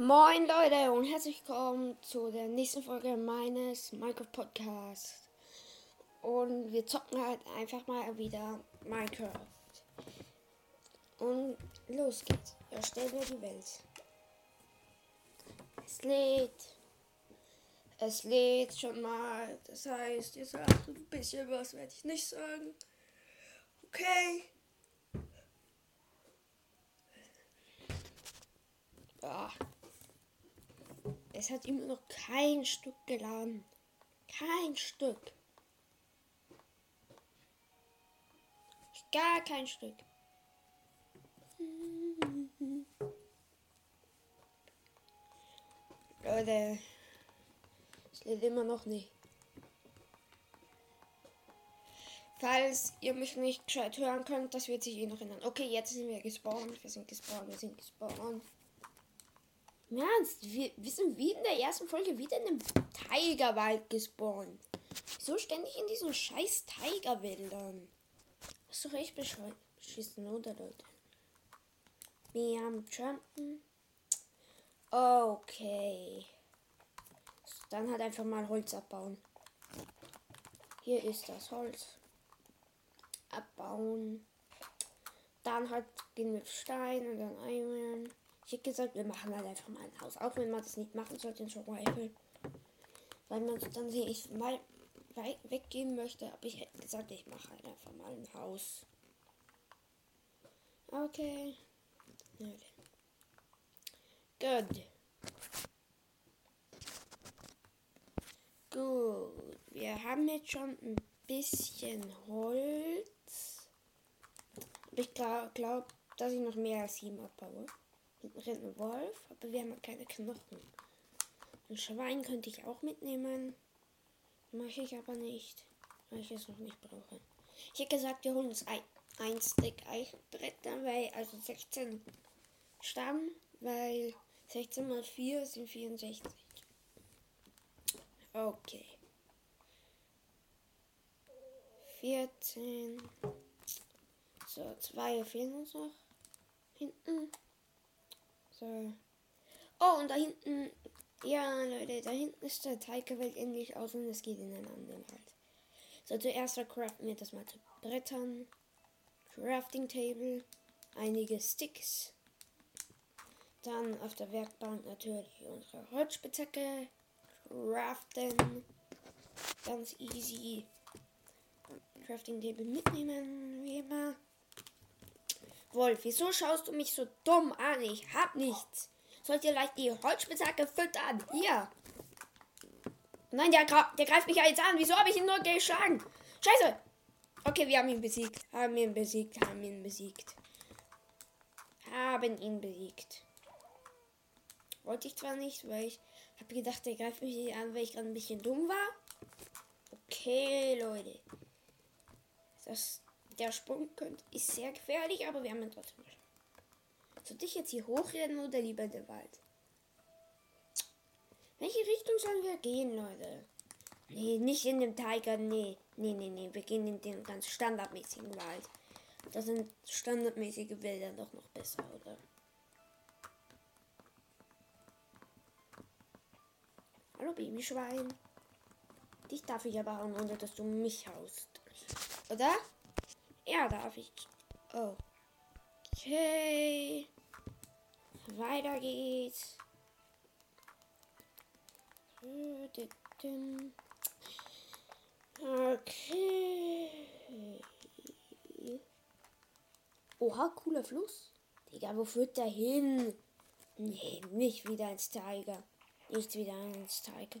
Moin Leute und herzlich willkommen zu der nächsten Folge meines Minecraft Podcasts. Und wir zocken halt einfach mal wieder Minecraft. Und los geht's. Erstellen wir die Welt. Es lädt. Es lädt schon mal. Das heißt, ihr sagt ein bisschen was, werde ich nicht sagen. Okay. Ja. Es hat immer noch kein Stück geladen. Kein Stück. Gar kein Stück. Leute, es lädt immer noch nicht. Falls ihr mich nicht gescheit hören könnt, das wird sich eh noch ändern. Okay, jetzt sind wir gespawnt. Wir sind gespawnt, wir sind gespawnt. Im Ernst, wir, wir sind wie in der ersten Folge wieder in einem Tigerwald gespawnt. So ständig in diesen scheiß Tigerwäldern. Ist doch echt beschissen, oder Leute? Wir haben Jumpen. Okay. Dann halt einfach mal Holz abbauen. Hier ist das Holz. Abbauen. Dann halt gehen wir Stein und dann Iron. Ich hätte gesagt, wir machen halt einfach mal ein Haus. Auch wenn man das nicht machen sollte in Survival. Weil man dann sehe ich mal weggehen möchte, habe ich gesagt, ich mache halt einfach mal ein Haus. Okay. Gut. Gut. Wir haben jetzt schon ein bisschen Holz. Ich glaube, glaub, dass ich noch mehr als sieben abbaue. Hinten rennt ein Wolf, aber wir haben keine Knochen. Ein Schwein könnte ich auch mitnehmen. Mache ich aber nicht, weil ich es noch nicht brauche. Ich hätte gesagt, wir holen uns ein, ein Stick Eichbretter, weil, also 16 Stamm, weil 16 mal 4 sind 64. Okay. 14. So, zwei fehlen uns noch. Hinten. So. Oh, und da hinten. Ja, Leute, da hinten ist der Teigewelt endlich aus und es geht in einen anderen Wald. So, zuerst craften wir das mal zu Brettern. Crafting Table. Einige Sticks. Dann auf der Werkbank natürlich unsere Holzspitzhacke. Craften. Ganz easy. Crafting Table mitnehmen, wie immer. Wolf, wieso schaust du mich so dumm an? Ich hab nichts. Sollt ihr leicht die Holzspitzhacke füttern? Hier. Nein, der, der greift mich ja jetzt an. Wieso habe ich ihn nur geschlagen? Scheiße. Okay, wir haben ihn besiegt. Haben ihn besiegt. Haben ihn besiegt. Haben ihn besiegt. Wollte ich zwar nicht, weil ich habe gedacht, der greift mich an, weil ich gerade ein bisschen dumm war. Okay, Leute. Das der Sprung könnte, ist sehr gefährlich, aber wir haben ihn trotzdem geschafft. Sollte ich jetzt hier hochrennen oder lieber in den Wald? Welche Richtung sollen wir gehen, Leute? Nee, nicht in den Tiger, nee. Nee, nee, nee. Wir gehen in den ganz standardmäßigen Wald. Da sind standardmäßige Wälder doch noch besser, oder? Hallo Babyschwein. Dich darf ich aber hauen, ohne dass du mich haust. Oder? Ja, darf ich. Okay. Weiter geht's. Okay. Oha, cooler Fluss. Digga, wo führt der hin? Nee, nicht wieder ins Tiger. Nicht wieder ins Tiger.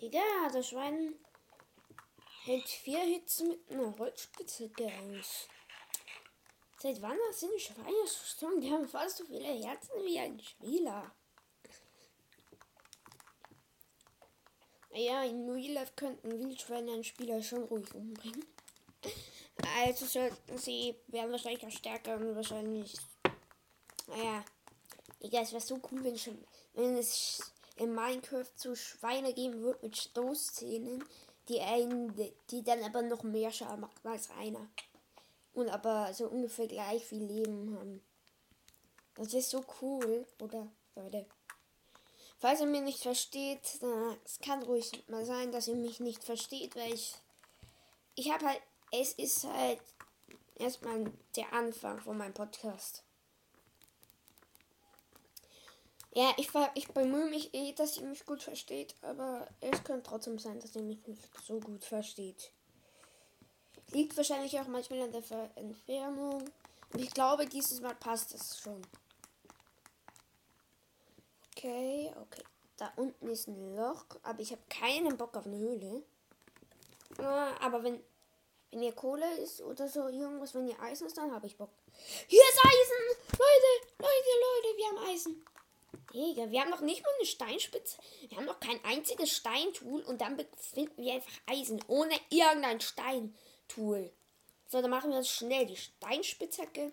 Digga, das Schwein hält vier Hits mit einer Holzspitze aus. Seit wann sind Schweine so strong? Die haben fast so viele Herzen wie ein Spieler. Ja, in Real Life könnten Wildschweine einen Spieler schon ruhig umbringen. Also sollten sie, werden wahrscheinlich auch stärker und wahrscheinlich. Naja. Egal, es wäre so cool, wenn, schon, wenn es in Minecraft so Schweine geben würde mit Stoßzähnen, die, einen, die dann aber noch mehr Schaden machen als einer. Und aber so ungefähr gleich viel Leben haben. Das ist so cool, oder? Leute. Falls ihr mich nicht versteht, es kann ruhig mal sein, dass ihr mich nicht versteht, weil ich. Ich habe halt. Es ist halt erstmal der Anfang von meinem Podcast. Ja, ich, ich bemühe mich eh, dass ihr mich gut versteht, aber es könnte trotzdem sein, dass ihr mich nicht so gut versteht. Liegt wahrscheinlich auch manchmal an der Entfernung. Und ich glaube, dieses Mal passt es schon. Okay, okay. Da unten ist ein Loch, aber ich habe keinen Bock auf eine Höhle. Aber wenn, wenn ihr Kohle ist oder so irgendwas, wenn ihr Eisen ist, dann habe ich Bock. Hier ist Eisen! Leute, Leute, Leute, wir haben Eisen. Digga, wir haben noch nicht mal eine Steinspitze. Wir haben noch kein einziges Steintool und dann finden wir einfach Eisen ohne irgendein Steintool. So, dann machen wir uns schnell die Steinspitzhacke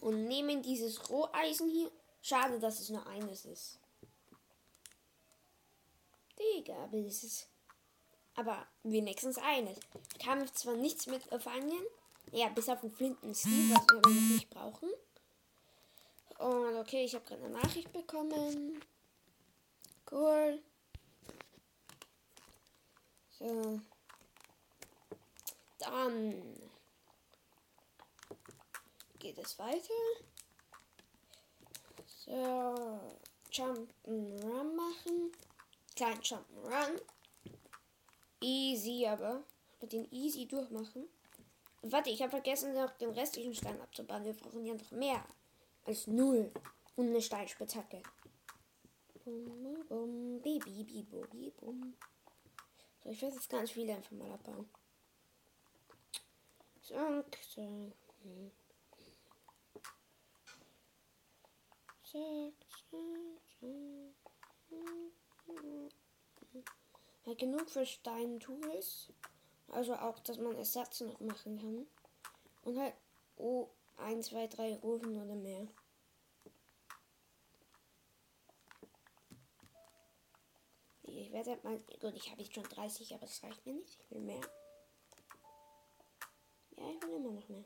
und nehmen dieses Roheisen hier. Schade, dass es nur eines ist. Digga, aber das ist. Aber wenigstens eines. Ich kann zwar nichts mit fangen. Ja, bis auf den Flinten-Stil, was wir aber noch nicht brauchen. Und okay, ich habe gerade eine Nachricht bekommen. Cool. So. Dann geht es weiter. So. Jump'n'Run machen. Klein Jump'n'Run. Easy aber. Mit den easy durchmachen. Warte, ich habe vergessen, noch den restlichen Stein abzubauen. Wir brauchen ja noch mehr als null und eine Steinspitzhacke. Bum, bum, bibi, bum. So, ich werde jetzt ganz viele einfach mal abbauen. So, so. Ja, genug für Steintools. Also auch, dass man Ersatz noch machen kann. Und halt, oh, 1, 2, 3 rufen oder mehr. Ich werde mal. Gut, ich habe jetzt schon 30, aber das reicht mir nicht. Ich will mehr. Ja, ich will immer noch mehr.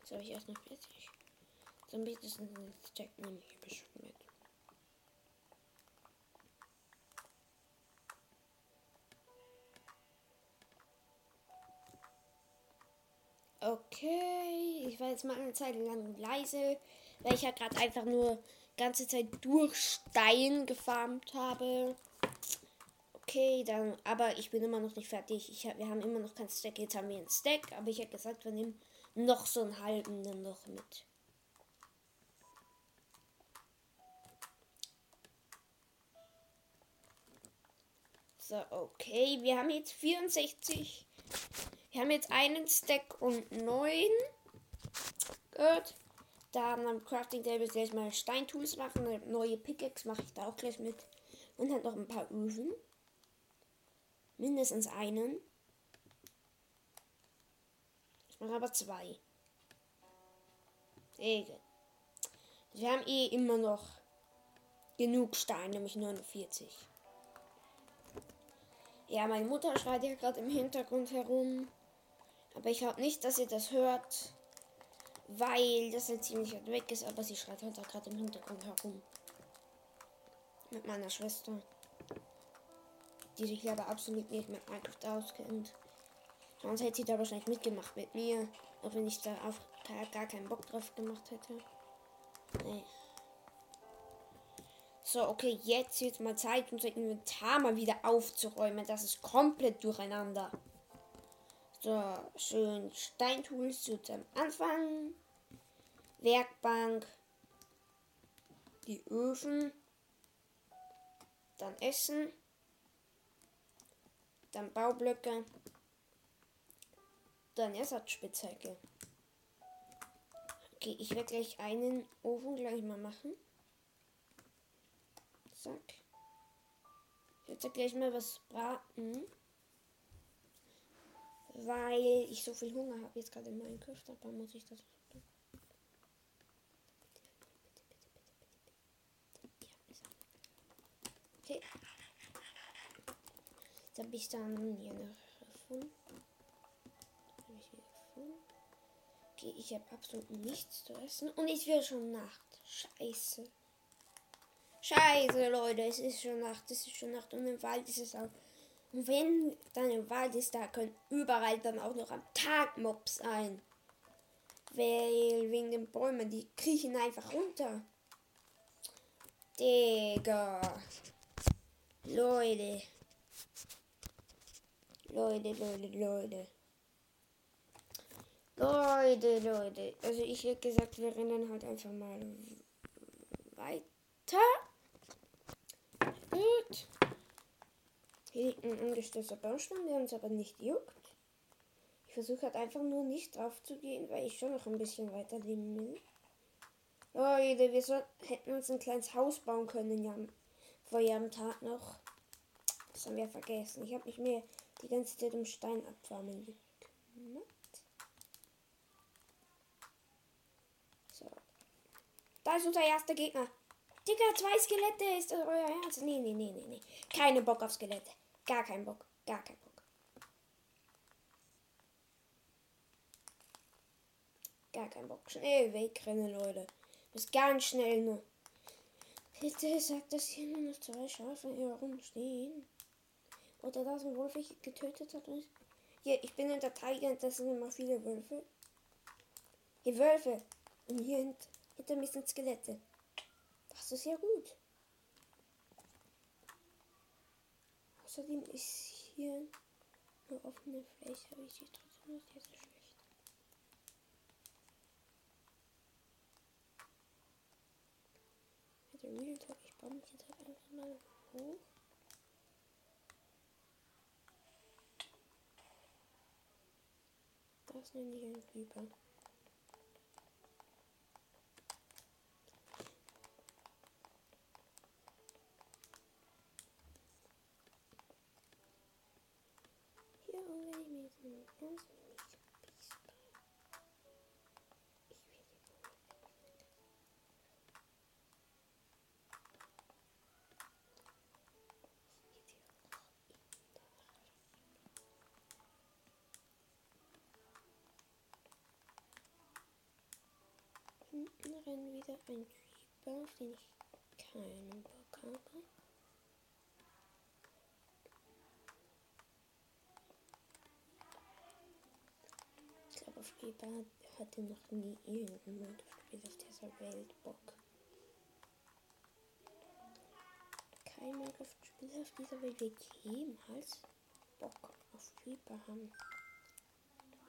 Jetzt habe ich erst noch 40. Dann bietet ein Stack nämlich bestimmt mit. Okay, ich war jetzt mal eine Zeit lang leise, weil ich ja gerade einfach nur ganze Zeit durch Stein gefarmt habe. Okay, dann, aber ich bin immer noch nicht fertig. Ich wir haben immer noch kein Stack. Jetzt haben wir ein Stack, aber ich hätte gesagt, wir nehmen noch so einen halben dann noch mit. So, okay. Wir haben jetzt 64. Wir haben jetzt einen Stack und neun. Gut. Dann am Crafting Table gleich mal Steintools machen. Eine neue Pickaxe mache ich da auch gleich mit. Und halt noch ein paar Öfen. Mindestens einen. Ich mache aber zwei. Egal. Wir haben eh immer noch genug Stein, nämlich 49. Ja, meine Mutter schreit ja gerade im Hintergrund herum. Aber ich glaube nicht, dass ihr das hört, weil das halt ziemlich weit weg ist. Aber sie schreit halt gerade im Hintergrund herum. Mit meiner Schwester. Die sich aber absolut nicht mit Minecraft auskennt. Sonst hätte sie da wahrscheinlich mitgemacht mit mir. Auch wenn ich da auf gar keinen Bock drauf gemacht hätte. Nee. So, okay, jetzt wird mal Zeit, unser Inventar mal wieder aufzuräumen. Das ist komplett durcheinander. So, schön Steintools zu zum Anfang. Werkbank. Die Öfen. Dann Essen. Dann Baublöcke. Dann Ersatzspitzhacke. Okay, ich werde gleich einen Ofen gleich mal machen. Zack. Ich werde gleich mal was braten. Weil ich so viel Hunger habe jetzt gerade in Minecraft, aber muss ich das tun. Okay. Jetzt habe ich dann hier noch gefunden. Habe ich. Okay, ich habe absolut nichts zu essen. Und es wird schon Nacht. Scheiße. Scheiße, Leute, es ist schon Nacht, es ist schon Nacht und im Wald ist es auch. Und wenn dann im Wald ist, da können überall dann auch noch am Tag Mobs sein. Weil wegen den Bäumen, die kriechen einfach runter. Digga. Leute. Leute, Leute, Leute. Leute, Leute. Also ich hätte gesagt, wir rennen halt einfach mal weiter. Gut. Liegt ein ungestürzter Baumstamm, der uns aber nicht juckt. Ich versuche halt einfach nur nicht drauf zu gehen, weil ich schon noch ein bisschen weiter leben will. Leute, wir soll, hätten uns ein kleines Haus bauen können ja, vor jedem Tag noch. Das haben wir vergessen. Ich habe mich mehr die ganze Zeit um Stein abfarmen gekümmert. So. Da ist unser erster Gegner. Digga, zwei Skelette, ist das euer Ernst? Nee, nee, nee, nee, nee. Keine Bock auf Skelette. Gar kein Bock. Gar kein Bock. Gar kein Bock. Schnell wegrennen, Leute. Muss ganz schnell nur. Bitte sagt, dass hier nur noch zwei Schafe hier rumstehen. Oder dass ein Wolf ich getötet hat. Hier, ich bin in der Tiger das sind immer viele Wölfe. Hier Wölfe. Und hier hint, hinter mir sind Skelette. Das ist ja gut. Außerdem ist hier eine offene Fläche, aber ich sehe trotzdem noch sehr, sehr schlecht. Der Real Talk, ich baue mich jetzt halt einfach mal hoch. Das nenne ich ein Creeper. Hier werde ich mir jetzt einen ganz mini Piece bauen. Ich werde Rennt wieder ein Creeper, auf den ich keinen Bock habe. Ich glaube, auf Creeper hat- hatte noch nie irgendjemand auf dieser Welt Bock. Kein Minecraft-Spieler auf dieser Welt wird jemals Bock auf Creeper haben.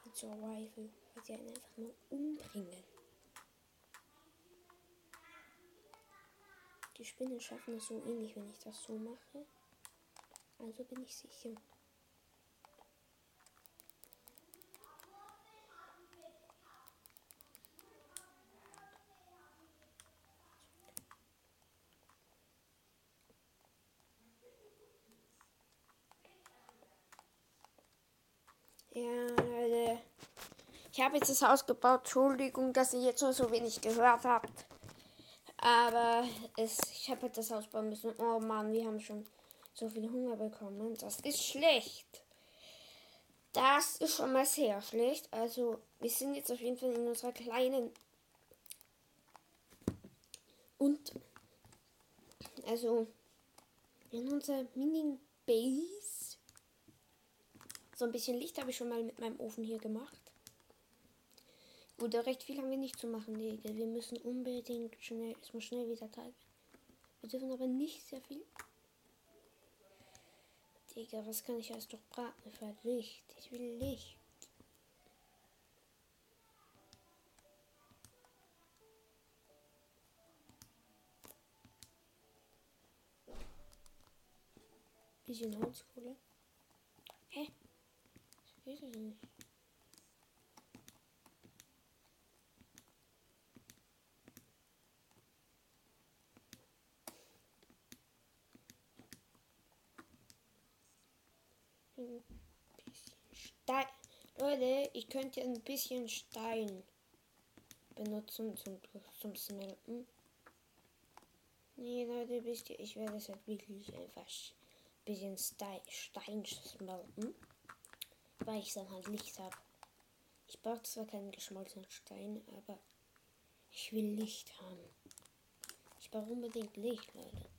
Mit Survival, weil sie einen einfach nur umbringen. Die Spinnen schaffen es so ähnlich, wenn ich das so mache. Also bin ich sicher. Ja, Leute. Ich habe jetzt das Haus gebaut. Entschuldigung, dass ihr jetzt nur so wenig gehört habt. Aber es, ich habe halt das Haus bauen müssen. Oh Mann, wir haben schon so viel Hunger bekommen. Das ist schlecht. Das ist schon mal sehr schlecht. Also, wir sind jetzt auf jeden Fall in unserer kleinen. Und. Also. In unserer Mini-Base. So ein bisschen Licht habe ich schon mal mit meinem Ofen hier gemacht. Gut, recht viel haben wir nicht zu machen, Digga. Wir müssen unbedingt schnell, es muss schnell wieder Tag werden. Wir dürfen aber nicht sehr viel. Digga, was kann ich alles doch braten für Licht? Ich will Licht. Bisschen Holzkohle. Hä? Das geht doch nicht. Ein bisschen Stein. Leute, ich könnte ein bisschen Stein benutzen zum, zum Smelten. Nee, Leute, wisst ihr, ich werde es halt wirklich einfach ein bisschen Stein, Stein smelten. Weil ich dann halt Licht habe. Ich brauche zwar keinen geschmolzenen Stein, aber ich will Licht haben. Ich brauche unbedingt Licht, Leute.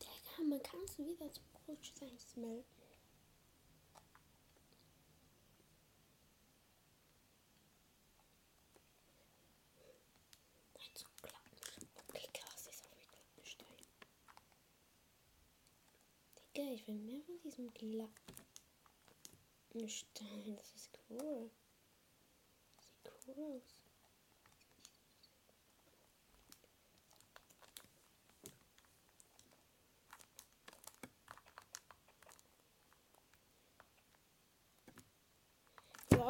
Digga, man kann es wieder zum Brotstein smelten. Nein, so glatten. Okay, krass, ist wieder glatten Stein. Digga, ich will mehr von diesem glatten. Das ist cool. Sieht cool aus.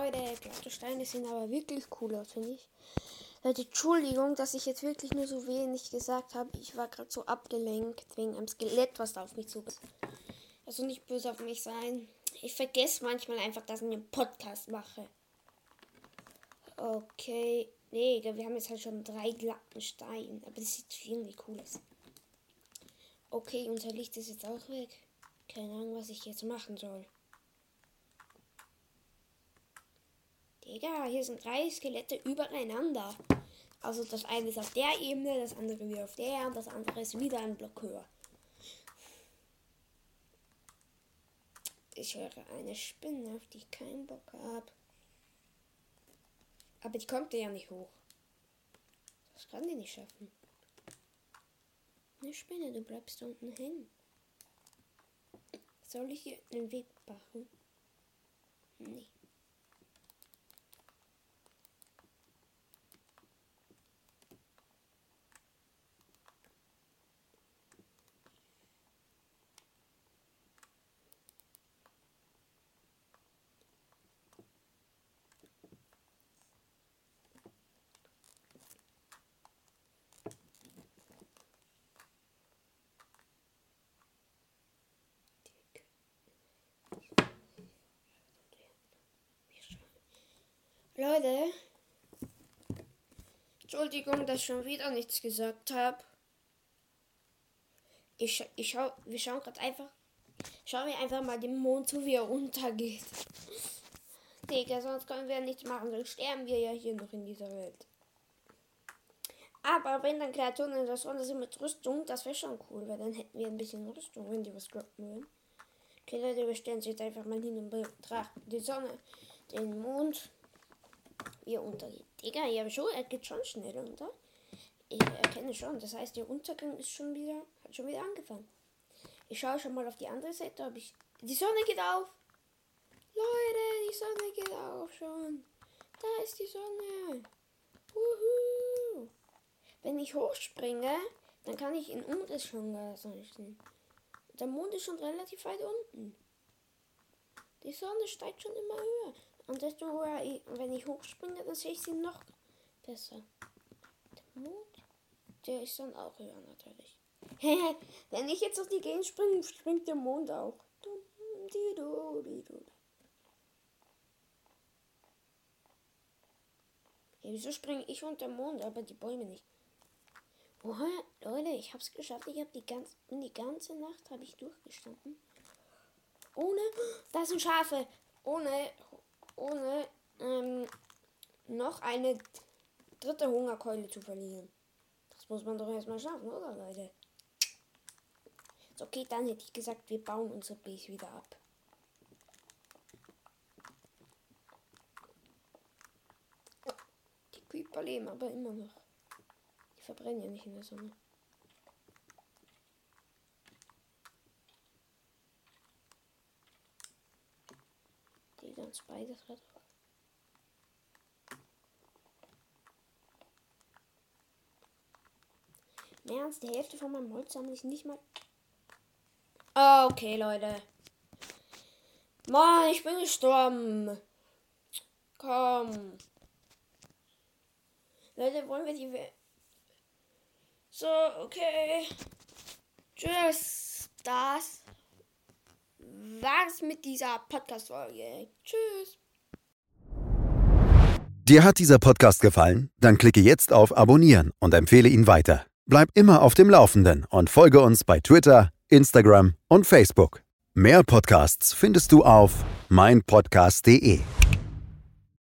Leute, glatte Steine sehen aber wirklich cool aus, finde ich. Leute, Entschuldigung, dass ich jetzt wirklich nur so wenig gesagt habe. Ich war gerade so abgelenkt wegen einem Skelett, was da auf mich zog. Also nicht böse auf mich sein. Ich vergesse manchmal einfach, dass ich einen Podcast mache. Okay. Nee, wir haben jetzt halt schon drei glatten Steine. Aber das sieht irgendwie cool aus. Okay, unser Licht ist jetzt auch weg. Keine Ahnung, was ich jetzt machen soll. Digga, hier sind drei Skelette übereinander. Also das eine ist auf der Ebene, das andere wieder auf der und das andere ist wieder ein Block höher. Ich höre eine Spinne, auf die ich keinen Bock habe. Aber die kommt ja nicht hoch. Das kann die nicht schaffen. Eine Spinne, du bleibst unten hängen. Soll ich hier einen Weg machen? Nee. Leute, Entschuldigung, dass ich schon wieder nichts gesagt habe. Ich, ich schau, wir schauen gerade einfach. Schauen wir einfach mal den Mond zu, wie er untergeht. Digga, sonst können wir nichts machen, sonst sterben wir ja hier noch in dieser Welt. Aber wenn dann Kreaturen in der Sonne sind mit Rüstung, das wäre schon cool, weil dann hätten wir ein bisschen Rüstung, wenn die was droppen würden. Okay, Leute, wir stellen sich jetzt einfach mal hin und betrachten die Sonne, den Mond er untergeht. Digga, ja schon, er geht schon schnell unter. Ich erkenne schon, das heißt, der Untergang ist schon wieder, hat schon wieder angefangen. Ich schaue schon mal auf die andere Seite, ob ich. Die Sonne geht auf! Leute, die Sonne geht auf schon. Da ist die Sonne. Wuhu. Wenn ich hochspringe, dann kann ich in Umriss schon leuchten. Der Mond ist schon relativ weit unten. Die Sonne steigt schon immer höher. Und desto höher, ich, wenn ich hochspringe, dann sehe ich sie noch besser. Der Mond, der ist dann auch höher natürlich. wenn ich jetzt auf die Gegend springe, springt der Mond auch. Ja, wieso springe ich und der Mond, aber die Bäume nicht? Oha, Leute, ich hab's geschafft. Ich habe die ganze, die ganze Nacht habe ich durchgestanden. Ohne, das sind Schafe. Ohne ohne ähm, noch eine dritte Hungerkeule zu verlieren. Das muss man doch erstmal schaffen, oder Leute? Okay, dann hätte ich gesagt, wir bauen unsere Base wieder ab. Die Creeper leben aber immer noch. Die verbrennen ja nicht in der Sonne. Spiders gerade drauf. Mehr als die Hälfte von meinem Holz sammle ich nicht mal. Ah, okay, Leute. Mann, ich bin gestorben. Komm. Leute, wollen wir die. We so, okay. Tschüss. Das war's mit dieser Podcast-Folge. Tschüss. Dir hat dieser Podcast gefallen? Dann klicke jetzt auf Abonnieren und empfehle ihn weiter. Bleib immer auf dem Laufenden und folge uns bei Twitter, Instagram und Facebook. Mehr Podcasts findest du auf meinpodcast.de.